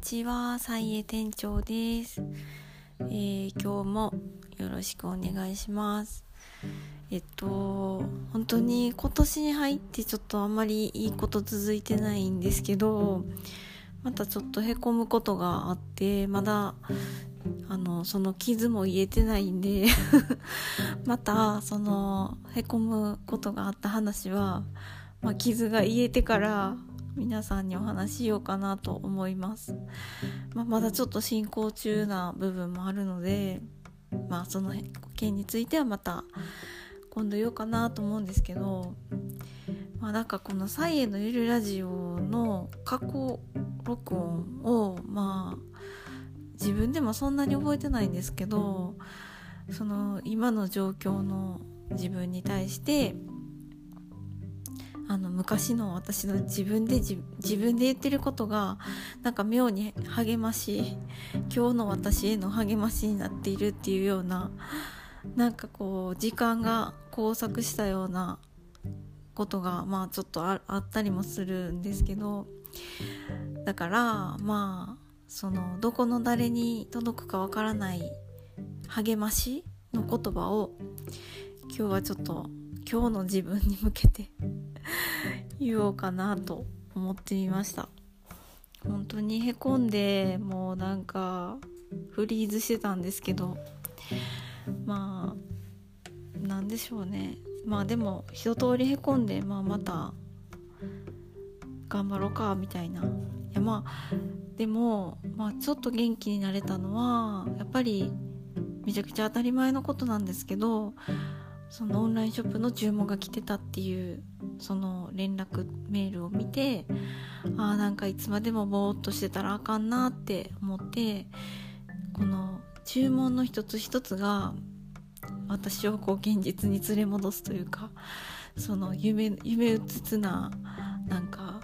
ちは、さいえ店長です、えー、今日もよろしくお願いします。えっと、本当に今年に入ってちょっとあんまりいいこと続いてないんですけど、またちょっとへこむことがあって、まだ、あの、その傷も癒えてないんで また、その、へこむことがあった話は、まあ、傷が癒えてから皆さんにお話ししようかなと思います、まあ、まだちょっと進行中な部分もあるのでまあその件についてはまた今度言おうかなと思うんですけどまあなんかこの「サイエのゆるラジオ」の過去録音をまあ自分でもそんなに覚えてないんですけどその今の状況の自分に対してあの昔の私の自分で自分で言ってることがなんか妙に励まし今日の私への励ましになっているっていうようななんかこう時間が交錯したようなことがまあちょっとあったりもするんですけどだからまあそのどこの誰に届くかわからない励ましの言葉を今日はちょっと今日の自分に向けて言おうかなと思ってみました。本当にへこんでもうなんかフリーズしてたんですけどまあなんでしょうね。まあでも一通りへこんで、まあ、また頑張ろうかみたいな。いやまあでも、まあ、ちょっと元気になれたのはやっぱりめちゃくちゃ当たり前のことなんですけどそのオンラインショップの注文が来てたっていうその連絡メールを見てああなんかいつまでもぼーっとしてたらあかんなって思ってこの注文の一つ一つが私をこう現実に連れ戻すというかその夢夢うつつななんか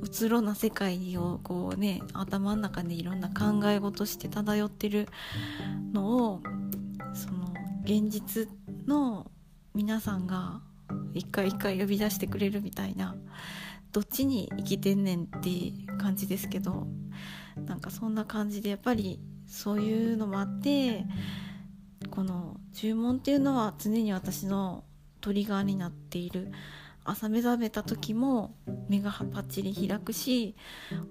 うつろな世界をこうね頭の中でいろんな考え事して漂ってるのをその現実の皆さんが一回一回呼び出してくれるみたいなどっちに生きてんねんって感じですけどなんかそんな感じでやっぱりそういうのもあってこの注文っていうのは常に私のトリガーになっている。朝目覚めた時も目がパッチリ開くし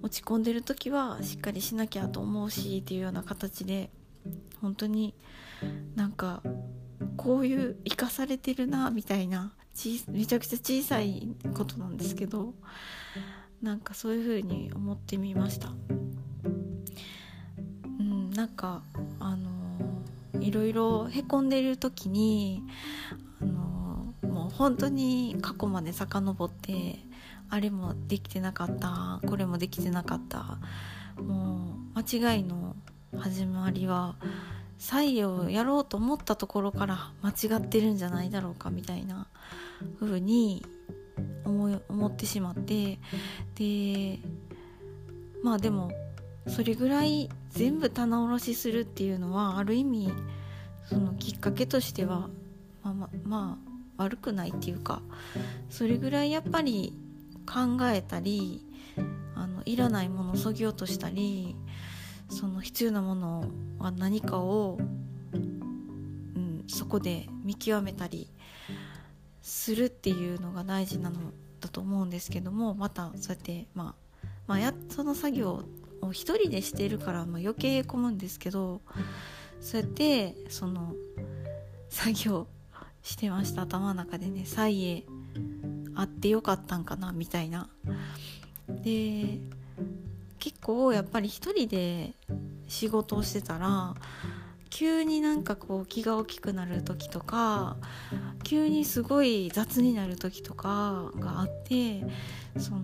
落ち込んでる時はしっかりしなきゃと思うしっていうような形で本当になんかこういう生かされてるなみたいなめちゃくちゃ小さいことなんですけどなんかそういう風に思ってみました。うんなんかあのいろいろへこんでる時にあのもう本当に過去まで遡ってあれもできてなかったこれもできてなかったもう間違いの始まりは採用やろうと思ったところから間違ってるんじゃないだろうかみたいな風に思い思ってしまってでまあでもそれぐらい全部棚卸しするっていうのはある意味そのきっかけとしてはまあままあ悪くないっていうかそれぐらいやっぱり考えたりあのいらないものをそぎ落としたりその必要なものは何かを、うん、そこで見極めたりするっていうのが大事なのだと思うんですけどもまたそうやって、まあ、まあやその作業を一人でしてるから、まあ、余計へこむんですけどそうやってその作業してました頭の中でね「菜へあってよかったんかな」みたいな。で結構やっぱり一人で仕事をしてたら急になんかこう気が大きくなる時とか急にすごい雑になる時とかがあってその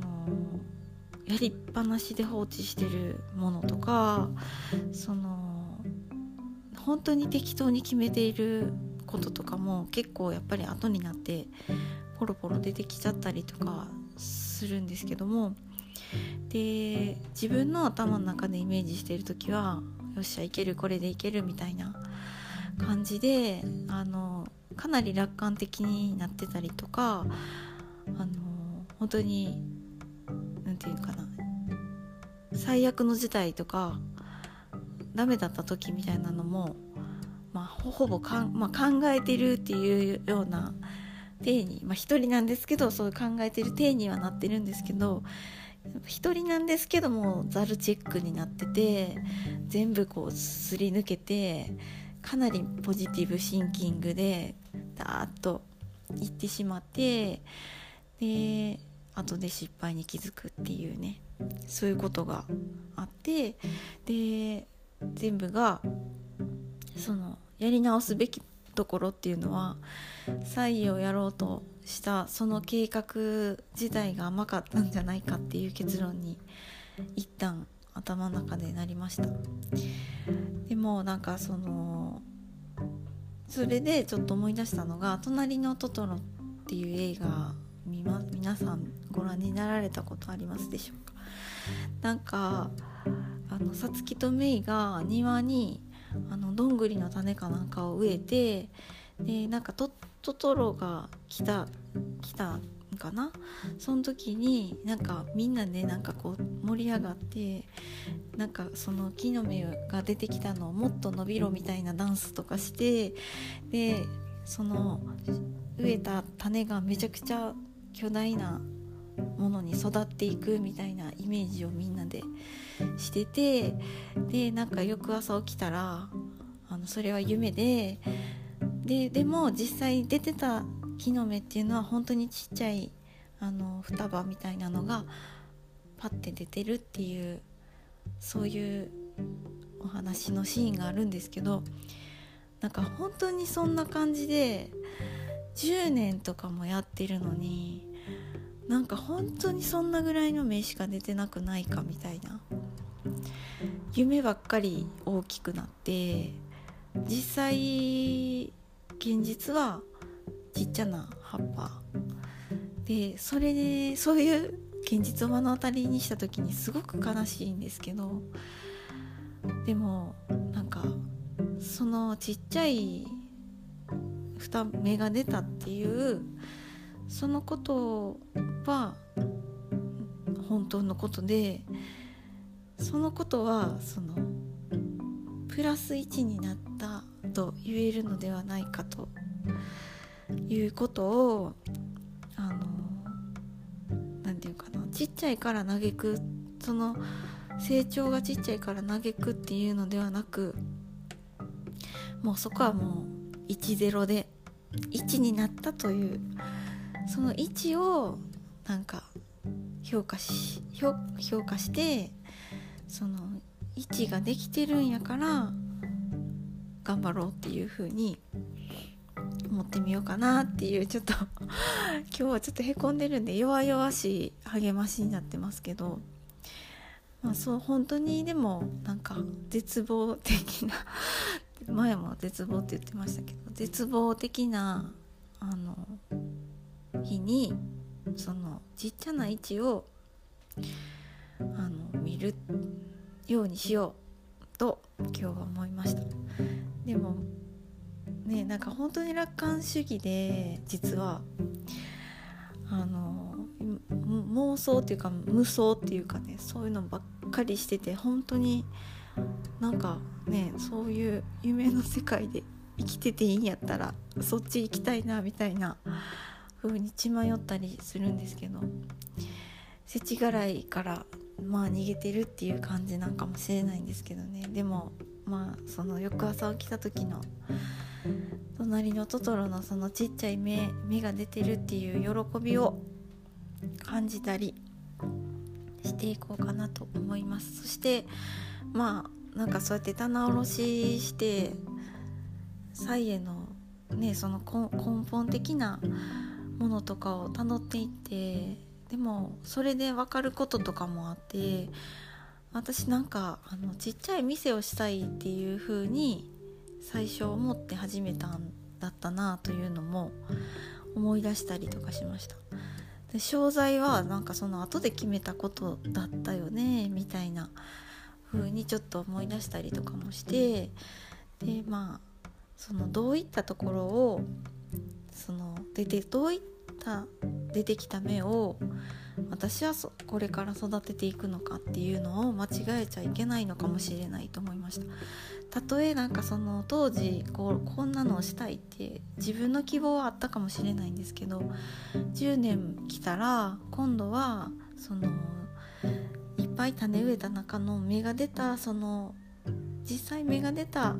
やりっぱなしで放置してるものとかその本当に適当に決めていることとかも結構やっぱり後になってポロポロ出てきちゃったりとかするんですけどもで自分の頭の中でイメージしている時はよっしゃいけるこれでいけるみたいな感じであのかなり楽観的になってたりとかあの本当に何て言うかな最悪の事態とかダメだった時みたいなのも、まあ、ほぼかん、まあ、考えてるっていうような体に、まあ、一人なんですけどそう考えてる体にはなってるんですけど一人なんですけどもザルチェックになってて全部こうすり抜けてかなりポジティブシンキングでダーッといってしまってで後で失敗に気づくっていうねそういうことがあってで全部がそのやり直すべきところっていうのは再位をやろうとしたその計画自体が甘かったんじゃないかっていう結論に一旦頭の中でなりました。でもなんかそのそれでちょっと思い出したのが「隣のトトロ」っていう映画皆さんご覧になられたことありますでしょうか？なんかあのさつきとめいが庭にあのどんぐりの種かなんかを植えてでなんかトトロが来た来たかな？その時になんかみんなでなんかこう盛り上がってなんかその木の芽が出てきたのをもっと伸びろみたいなダンスとかしてでその植えた種がめちゃくちゃ巨大なものに育っていくみたいなイメージをみんなでしててでなんか翌朝起きたらあのそれは夢でででも実際出てた木の芽っていうのは本当にちっちゃいあの双葉みたいなのがパッて出てるっていうそういうお話のシーンがあるんですけどなんか本当にそんな感じで10年とかもやってるのになんか本当にそんなぐらいの目しか出てなくないかみたいな夢ばっかり大きくなって実際現実はちっちゃな葉っぱ。でそれでそういう現実を目の当たりにした時にすごく悲しいんですけどでもなんかそのちっちゃい蓋芽が出たっていうそのことは本当のことでそのことはそのプラス1になったと言えるのではないかということをあの何て言うかなちっちゃいから嘆くその成長がちっちゃいから嘆くっていうのではなくもうそこはもう10で1になったというその位置をなんか評価し評価してその位置ができてるんやから頑張ろうっていう風に思ってみようかなっていうちょっと 今日はちょっとへこんでるんで弱々しい励ましになってますけどまあそう本当にでもなんか絶望的な 前も絶望って言ってましたけど絶望的なあの日にそのちっちゃな位置をあの見るようにしようと今日は思いました。でもねなんか本当に楽観主義で実は。あの妄想っていうか無双っていうかねそういうのばっかりしてて本当になんかねそういう夢の世界で生きてていいんやったらそっち行きたいなみたいな風に血迷ったりするんですけど世知辛いからまあ逃げてるっていう感じなんかもしれないんですけどね。でもまあその翌朝起きた時の隣のトトロのそのちっちゃい目目が出てるっていう喜びを感じたりしていこうかなと思います。そしてまあなんかそうやって棚卸しして菜へのねその根本的なものとかをたどっていってでもそれで分かることとかもあって私なんかあのちっちゃい店をしたいっていう風に最初思って始めたんだったなというのも思い出したりとかしました。で商材はなんかその後で決めたことだったよねみたいな風にちょっと思い出したりとかもしてでまあそのどういったところをその出てどういった出てきた芽を私はこれから育てていくのかっていうのを間違えちゃいけないのかもしれないと思いました。たとえなんかその当時こうこんなのをしたいって自分の希望はあったかもしれないんですけど10年来たら今度はそのいっぱい種植えた中の芽が出たその実際芽が出た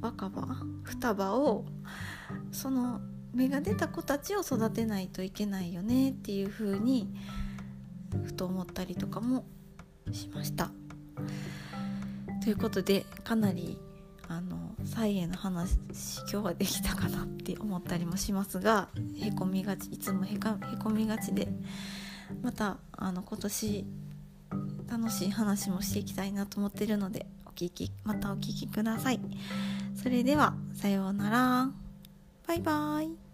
若葉双葉をその芽が出た子たちを育てないといけないよねっていう風にふと思ったりとかもしました。ということでかなりあの菜園の話今日はできたかなって思ったりもしますがへこみがちいつもへかへこみがちでまたあの今年楽しい話もしていきたいなと思ってるのでお聞きまたお聴きください。それではさようなら。バイバイ。